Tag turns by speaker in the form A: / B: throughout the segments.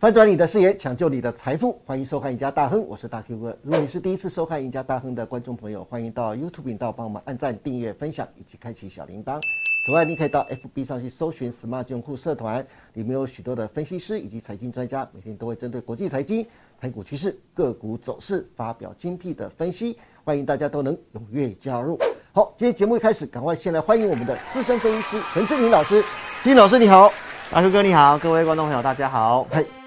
A: 翻转你的视野，抢救你的财富，欢迎收看《赢家大亨》，我是大 Q 哥。如果你是第一次收看《赢家大亨》的观众朋友，欢迎到 YouTube 频道帮我们按赞、订阅、分享以及开启小铃铛。此外，你可以到 FB 上去搜寻 “Smart 金融库社团”，里面有许多的分析师以及财经专家，每天都会针对国际财经、台股趋势、个股走势发表精辟的分析，欢迎大家都能踊跃加入。好，今天节目一开始，赶快先来欢迎我们的资深分析师陈志宁老师。志林老师你好，
B: 大叔哥你好，各位观众朋友大家好。
A: 嗨。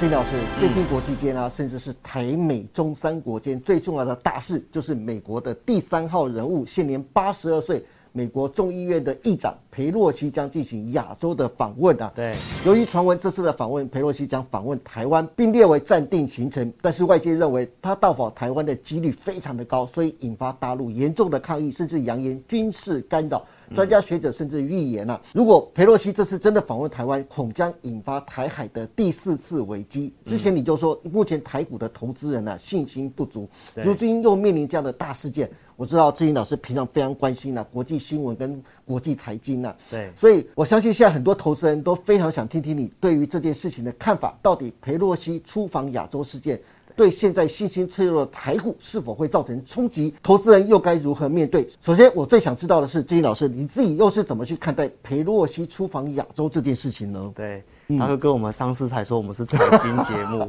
A: 哎，郑老师，最近国际间啊，甚至是台美中三国间最重要的大事，就是美国的第三号人物，现年八十二岁，美国众议院的议长佩洛西将进行亚洲的访问啊。
B: 对，
A: 由于传闻这次的访问，裴洛西将访问台湾，并列为暂定行程，但是外界认为他到访台湾的几率非常的高，所以引发大陆严重的抗议，甚至扬言军事干扰。专家学者甚至预言啊，如果佩洛西这次真的访问台湾，恐将引发台海的第四次危机。之前你就说，目前台股的投资人呢信心不足，如今又面临这样的大事件。我知道志英老师平常非常关心啊国际新闻跟国际财经啊，
B: 对，
A: 所以我相信现在很多投资人都非常想听听你对于这件事情的看法。到底裴洛西出访亚洲事件？对现在信心脆弱的台股是否会造成冲击？投资人又该如何面对？首先，我最想知道的是，金英老师，你自己又是怎么去看待裴洛西出访亚洲这件事情呢？
B: 对，他会跟我们上次才说我们是财经节目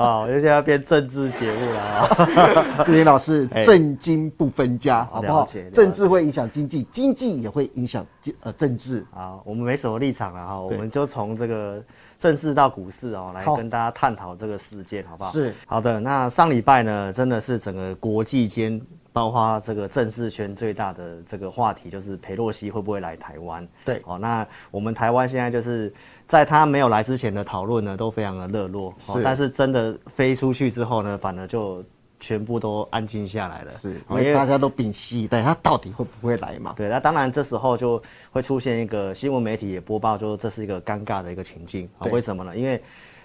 B: 啊，现在要变政治节目了啊。
A: 金英老师，政经不分家，好不好？政治会影响经济，经济也会影响呃政治。
B: 好，我们没什么立场了哈，我们就从这个。正式到股市哦，来跟大家探讨这个事件，好不好？
A: 是
B: 好的。那上礼拜呢，真的是整个国际间，包括这个政治圈最大的这个话题，就是裴洛西会不会来台湾？
A: 对，
B: 哦，那我们台湾现在就是在他没有来之前的讨论呢，都非常的热络。哦，但是真的飞出去之后呢，反而就。全部都安静下来了，
A: 是因为大家都屏息以待，他到底会不会来嘛？
B: 对，那当然这时候就会出现一个新闻媒体也播报，就这是一个尴尬的一个情境啊。为什么呢？因为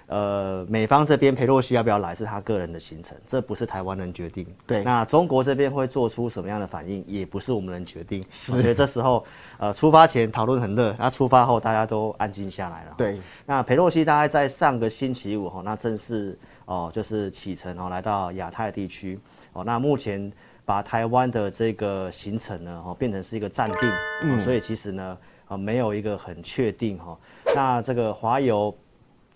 B: 呃，美方这边佩洛西要不要来是他个人的行程，这不是台湾人决定。
A: 对，
B: 那中国这边会做出什么样的反应，也不是我们能决定。所以这时候呃，出发前讨论很热，那出发后大家都安静下来了。
A: 对，
B: 那佩洛西大概在上个星期五哈，那正式。哦，就是启程哦，来到亚太地区哦。那目前把台湾的这个行程呢，哦，变成是一个暂定，嗯，所以其实呢，啊，没有一个很确定哈。那这个华邮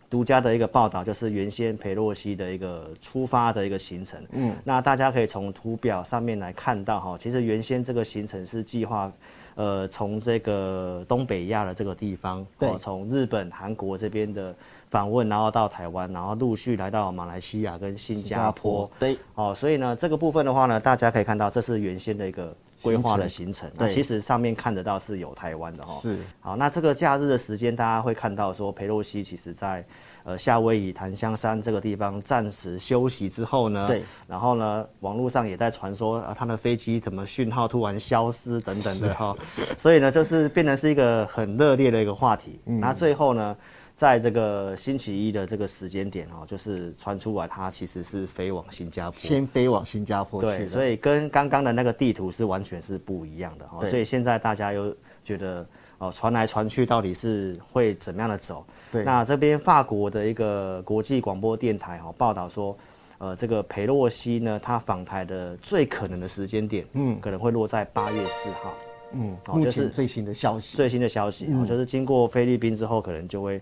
B: 独家的一个报道，就是原先裴洛西的一个出发的一个行程，嗯，那大家可以从图表上面来看到哈，其实原先这个行程是计划，呃，从这个东北亚的这个地方，
A: 对，
B: 从日本、韩国这边的。访问，然后到台湾，然后陆续来到马来西亚跟新加坡。
A: 对，
B: 哦，所以呢，这个部分的话呢，大家可以看到，这是原先的一个规划的行程。那其实上面看得到是有台湾的哈。
A: 是。
B: 好，那这个假日的时间，大家会看到说，佩洛西其实在呃夏威夷檀香山这个地方暂时休息之后呢，
A: 对。
B: 然后呢，网络上也在传说啊，他的飞机怎么讯号突然消失等等的哈。所以呢，就是变成是一个很热烈的一个话题。那最后呢？在这个星期一的这个时间点哦，就是传出来，它其实是飞往新加坡，
A: 先飞往新加坡
B: 对，所以跟刚刚的那个地图是完全是不一样的哦。所以现在大家又觉得哦，传来传去到底是会怎么样的走？
A: 对，
B: 那这边法国的一个国际广播电台哦报道说，呃，这个裴洛西呢，他访台的最可能的时间点，嗯，可能会落在八月四号，
A: 嗯，目前最新的消息，
B: 最新的消息哦，就是经过菲律宾之后，可能就会。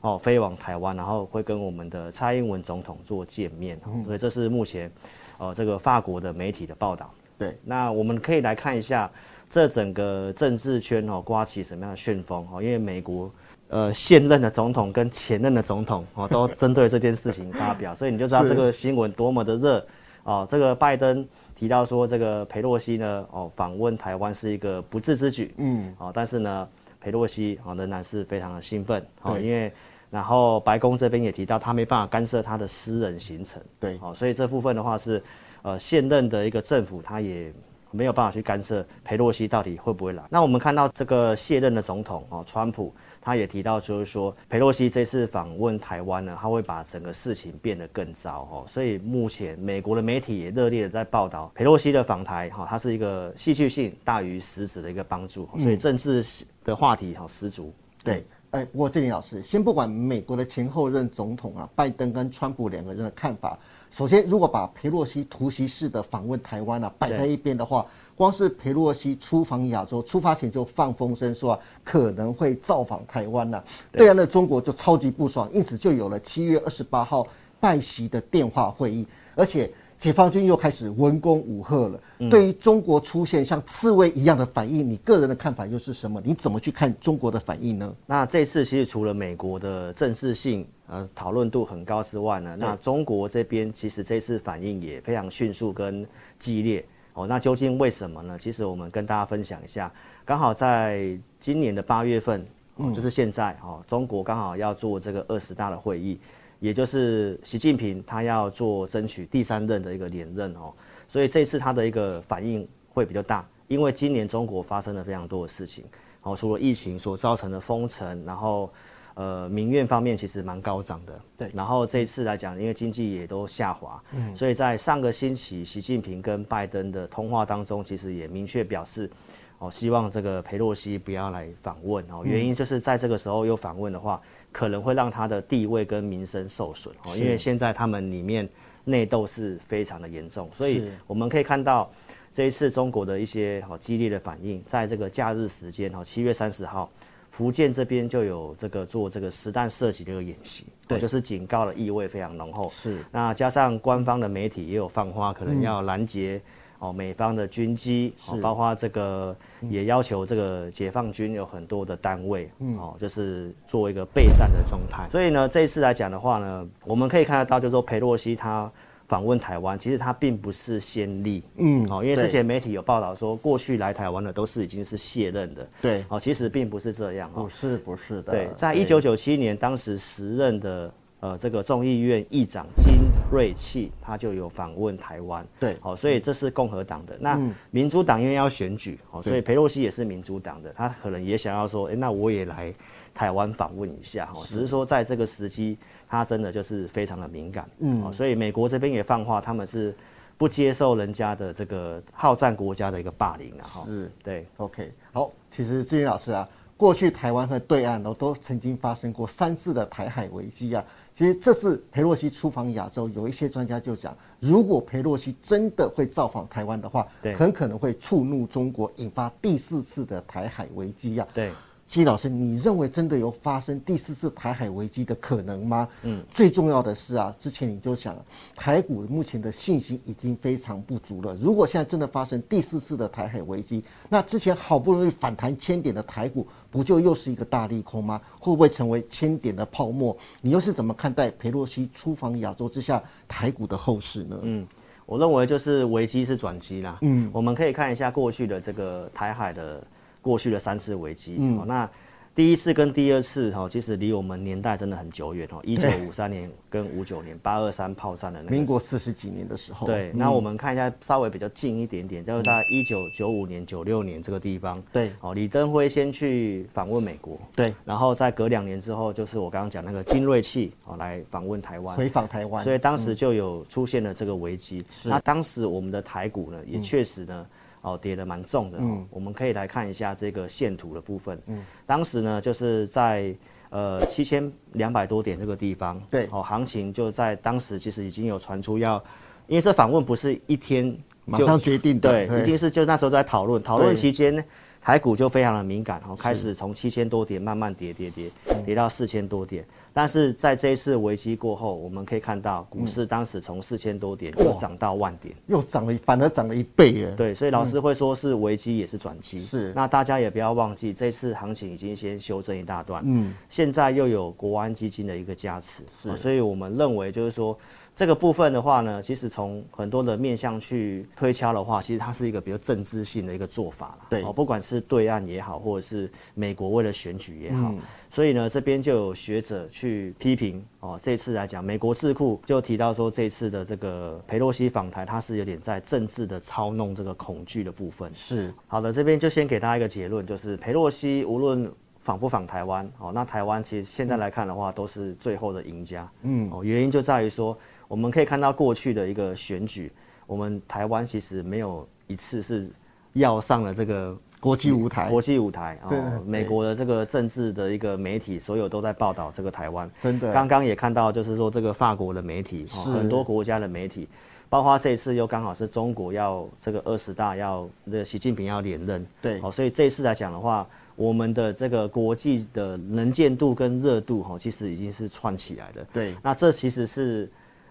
B: 哦，飞往台湾，然后会跟我们的蔡英文总统做见面，所以这是目前，呃，这个法国的媒体的报道。
A: 对，
B: 那我们可以来看一下这整个政治圈哦，刮起什么样的旋风哦？因为美国呃现任的总统跟前任的总统哦，都 针对这件事情发表，所以你就知道这个新闻多么的热哦。这个拜登提到说，这个佩洛西呢，哦，访问台湾是一个不智之举，嗯，哦，但是呢，佩洛西哦仍然是非常的兴奋哦，因为。然后白宫这边也提到，他没办法干涉他的私人行程，
A: 对，
B: 哦，所以这部分的话是，呃，现任的一个政府他也没有办法去干涉佩洛西到底会不会来。那我们看到这个卸任的总统哦，川普。他也提到就是说，佩洛西这次访问台湾呢，他会把整个事情变得更糟哦。所以目前美国的媒体也热烈的在报道佩洛西的访台哈，它是一个戏剧性大于实质的一个帮助，所以政治的话题哈十足。
A: 对。哎，不过这里老师，先不管美国的前后任总统啊，拜登跟川普两个人的看法。首先，如果把佩洛西突袭式的访问台湾啊摆在一边的话，光是佩洛西出访亚洲，出发前就放风声说啊可能会造访台湾呐，对岸的中国就超级不爽，因此就有了七月二十八号拜习的电话会议，而且。解放军又开始文攻武赫了。对于中国出现像刺猬一样的反应，你个人的看法又是什么？你怎么去看中国的反应呢？
B: 那这次其实除了美国的正式性呃讨论度很高之外呢，那中国这边其实这次反应也非常迅速跟激烈哦。那究竟为什么呢？其实我们跟大家分享一下，刚好在今年的八月份，就是现在哦，中国刚好要做这个二十大的会议。也就是习近平他要做争取第三任的一个连任哦，所以这次他的一个反应会比较大，因为今年中国发生了非常多的事情哦，除了疫情所造成的封城，然后呃民怨方面其实蛮高涨的，
A: 对，
B: 然后这一次来讲，因为经济也都下滑，嗯，所以在上个星期习近平跟拜登的通话当中，其实也明确表示哦，希望这个佩洛西不要来访问。哦，原因就是在这个时候又访问的话。可能会让他的地位跟名声受损。哦，因为现在他们里面内斗是非常的严重，所以我们可以看到这一次中国的一些好激烈的反应，在这个假日时间哦，七月三十号，福建这边就有这个做这个实弹射击的一个演习，对，就是警告的意味非常浓厚。
A: 是，
B: 那加上官方的媒体也有放话，可能要拦截。哦，美方的军机，哦，包括这个也要求这个解放军有很多的单位，哦，就是做一个备战的状态。所以呢，这一次来讲的话呢，我们可以看得到，就是说佩洛西他访问台湾，其实他并不是先例，嗯，哦，因为之前媒体有报道说，过去来台湾的都是已经是卸任的，
A: 对，
B: 哦，其实并不是这样，
A: 不是不是的，
B: 对，在一九九七年，当时时任的。呃，这个众议院议长金瑞气他就有访问台湾，
A: 对，
B: 好，所以这是共和党的。那民主党因为要选举，哦，所以佩洛西也是民主党的，他可能也想要说，哎，那我也来台湾访问一下，哈，只是说在这个时机，他真的就是非常的敏感，嗯，所以美国这边也放话，他们是不接受人家的这个好战国家的一个霸凌，
A: 啊，是，
B: 对
A: ，OK，好，其实志林老师啊。过去台湾和对岸都都曾经发生过三次的台海危机啊。其实这次佩洛西出访亚洲，有一些专家就讲，如果佩洛西真的会造访台湾的话，很可能会触怒中国，引发第四次的台海危机啊。
B: 对。
A: 季老师，你认为真的有发生第四次台海危机的可能吗？嗯，最重要的是啊，之前你就想，台股目前的信心已经非常不足了。如果现在真的发生第四次的台海危机，那之前好不容易反弹千点的台股，不就又是一个大利空吗？会不会成为千点的泡沫？你又是怎么看待佩洛西出访亚洲之下台股的后市呢？
B: 嗯，我认为就是危机是转机啦。嗯，我们可以看一下过去的这个台海的。过去的三次危机，嗯，那第一次跟第二次哈，其实离我们年代真的很久远哦，一九五三年跟五九年八二三炮战的那个，
A: 民国四十几年的时候，
B: 对，那我们看一下稍微比较近一点点，就是在一九九五年、九六年这个地方，
A: 对，
B: 哦，李登辉先去访问美国，
A: 对，
B: 然后在隔两年之后，就是我刚刚讲那个金瑞器哦来访问台湾，
A: 回访台湾，
B: 所以当时就有出现了这个危机，是。那当时我们的台股呢，也确实呢。哦，跌得蛮重的。嗯，我们可以来看一下这个线图的部分。嗯，当时呢，就是在呃七千两百多点这个地方。
A: 对，
B: 哦，行情就在当时其实已经有传出要，因为这访问不是一天
A: 马上决定的，
B: 对，一定是就那时候在讨论，讨论期间呢，台股就非常的敏感，然后开始从七千多点慢慢跌跌跌，跌到四千多点。但是在这一次危机过后，我们可以看到股市当时从四千多点又涨到万点，
A: 又涨了，反而涨了一倍耶。
B: 对，所以老师会说是危机也是转机。
A: 是，
B: 那大家也不要忘记，这次行情已经先修正一大段，嗯，现在又有国安基金的一个加持，是，所以我们认为就是说。这个部分的话呢，其实从很多的面向去推敲的话，其实它是一个比较政治性的一个做法了。
A: 对，
B: 哦，不管是对岸也好，或者是美国为了选举也好，所以呢，这边就有学者去批评哦，这次来讲，美国智库就提到说，这次的这个佩洛西访台，它是有点在政治的操弄这个恐惧的部分。
A: 是，
B: 好的，这边就先给大家一个结论，就是佩洛西无论。访不访台湾？哦，那台湾其实现在来看的话，都是最后的赢家。嗯，哦，原因就在于说，我们可以看到过去的一个选举，我们台湾其实没有一次是要上了这个
A: 国际舞台，
B: 国际舞台。哦，美国的这个政治的一个媒体，所有都在报道这个台湾。
A: 真的，
B: 刚刚也看到，就是说这个法国的媒体，很多国家的媒体。包括这一次又刚好是中国要这个二十大要这习近平要连任，
A: 对，
B: 哦，所以这一次来讲的话，我们的这个国际的能见度跟热度哈，其实已经是串起来的。
A: 对，
B: 那这其实是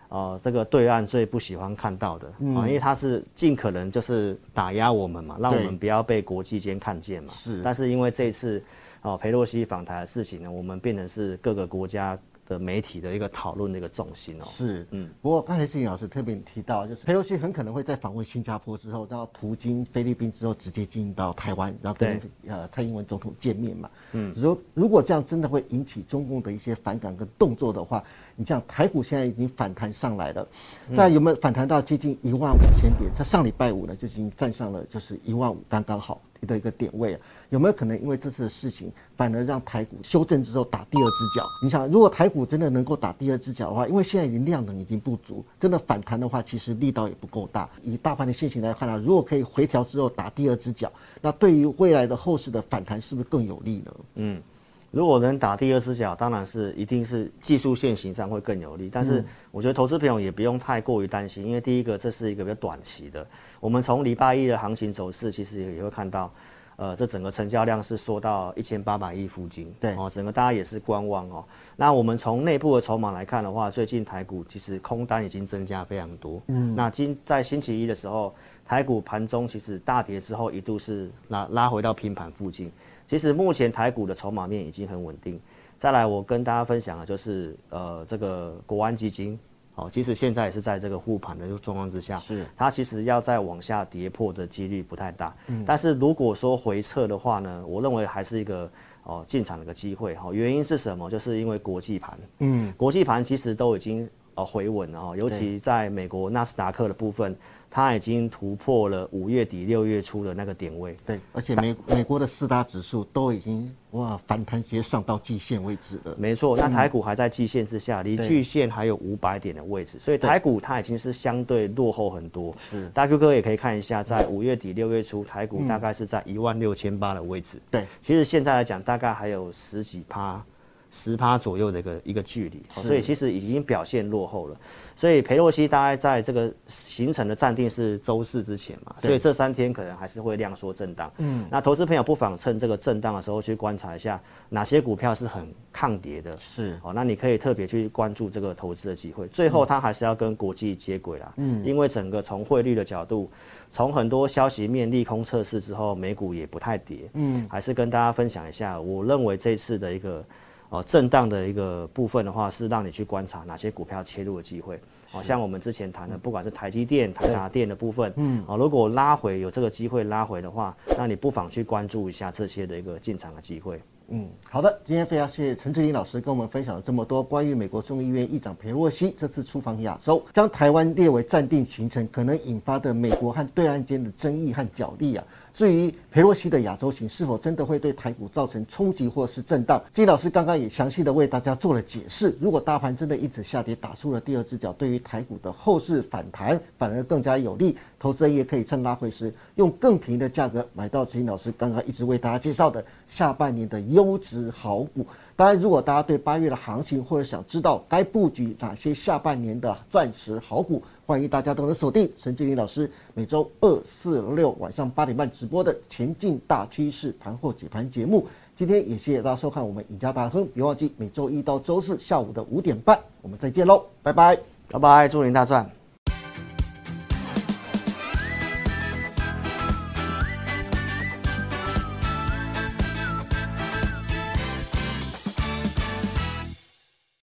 B: 呃这个对岸最不喜欢看到的啊，因为他是尽可能就是打压我们嘛，让我们不要被国际间看见嘛。
A: 是，
B: 但是因为这一次哦佩洛西访台的事情呢，我们变成是各个国家。的媒体的一个讨论的一个重心哦，
A: 是，嗯，不过刚才志颖老师特别提到，就是佩洛西很可能会在访问新加坡之后，然后途经菲律宾之后，直接进到台湾，然后跟呃蔡英文总统见面嘛，嗯，如如果这样真的会引起中共的一些反感跟动作的话，你像台股现在已经反弹上来了，在有没有反弹到接近一万五千点？在上礼拜五呢，就已经站上了就是一万五，刚刚好。的一个点位啊，有没有可能因为这次的事情，反而让台股修正之后打第二只脚？你想，如果台股真的能够打第二只脚的话，因为现在已经量能已经不足，真的反弹的话，其实力道也不够大。以大盘的现形来看啊，如果可以回调之后打第二只脚，那对于未来的后市的反弹是不是更有利呢？
B: 嗯，如果能打第二只脚，当然是一定是技术线型上会更有利。但是我觉得投资朋友也不用太过于担心，因为第一个这是一个比较短期的。我们从礼拜一的行情走势，其实也也会看到。呃，这整个成交量是缩到一千八百亿附近，
A: 对
B: 哦，整个大家也是观望哦。那我们从内部的筹码来看的话，最近台股其实空单已经增加非常多。嗯，那今在星期一的时候，台股盘中其实大跌之后一度是拉拉回到平盘附近。其实目前台股的筹码面已经很稳定。再来，我跟大家分享的就是呃，这个国安基金。哦，其实现在也是在这个护盘的状况之下，
A: 是
B: 它其实要再往下跌破的几率不太大。嗯，但是如果说回撤的话呢，我认为还是一个哦进场的一个机会。哈，原因是什么？就是因为国际盘，嗯，国际盘其实都已经呃回稳了哈，尤其在美国纳斯达克的部分。它已经突破了五月底六月初的那个点位，
A: 对，而且美美国的四大指数都已经哇反弹直接上到季线位置了。
B: 没错，那台股还在季线之下，离季线还有五百点的位置，所以台股它已经是相对落后很多。
A: 是，
B: 大 Q 哥也可以看一下，在五月底六月初，台股大概是在一万六千八的位置。
A: 对，
B: 其实现在来讲，大概还有十几趴。十趴左右的一个一个距离，所以其实已经表现落后了。所以裴洛西大概在这个形成的暂定是周四之前嘛，所以这三天可能还是会量缩震荡。嗯，那投资朋友不妨趁这个震荡的时候去观察一下哪些股票是很抗跌的。
A: 是
B: 哦，那你可以特别去关注这个投资的机会。最后它还是要跟国际接轨啦。嗯，因为整个从汇率的角度，从很多消息面利空测试之后，美股也不太跌。嗯，还是跟大家分享一下，我认为这次的一个。哦，震荡的一个部分的话，是让你去观察哪些股票切入的机会。哦，像我们之前谈的，不管是台积电、台达电的部分，嗯，哦，如果拉回有这个机会拉回的话，那你不妨去关注一下这些的一个进场的机会。
A: 嗯，好的，今天非常谢谢陈志林老师跟我们分享了这么多关于美国众议院议长佩洛西这次出访亚洲，将台湾列为暂定行程，可能引发的美国和对岸间的争议和角力啊。至于佩洛西的亚洲行是否真的会对台股造成冲击或是震荡，金老师刚刚也详细的为大家做了解释。如果大盘真的一直下跌，打出了第二只脚，对于台股的后市反弹反而更加有利。投资人也可以趁拉回时，用更便宜的价格买到金老师刚刚一直为大家介绍的下半年的优质好股。当然，如果大家对八月的行情或者想知道该布局哪些下半年的钻石好股，欢迎大家都能锁定陈经理老师每周二、四、六晚上八点半直播的《前进大趋势盘后解盘》节目。今天也谢谢大家收看我们赢家大亨，别忘记每周一到周四下午的五点半，我们再见喽，拜拜，
B: 拜拜，祝您大赚。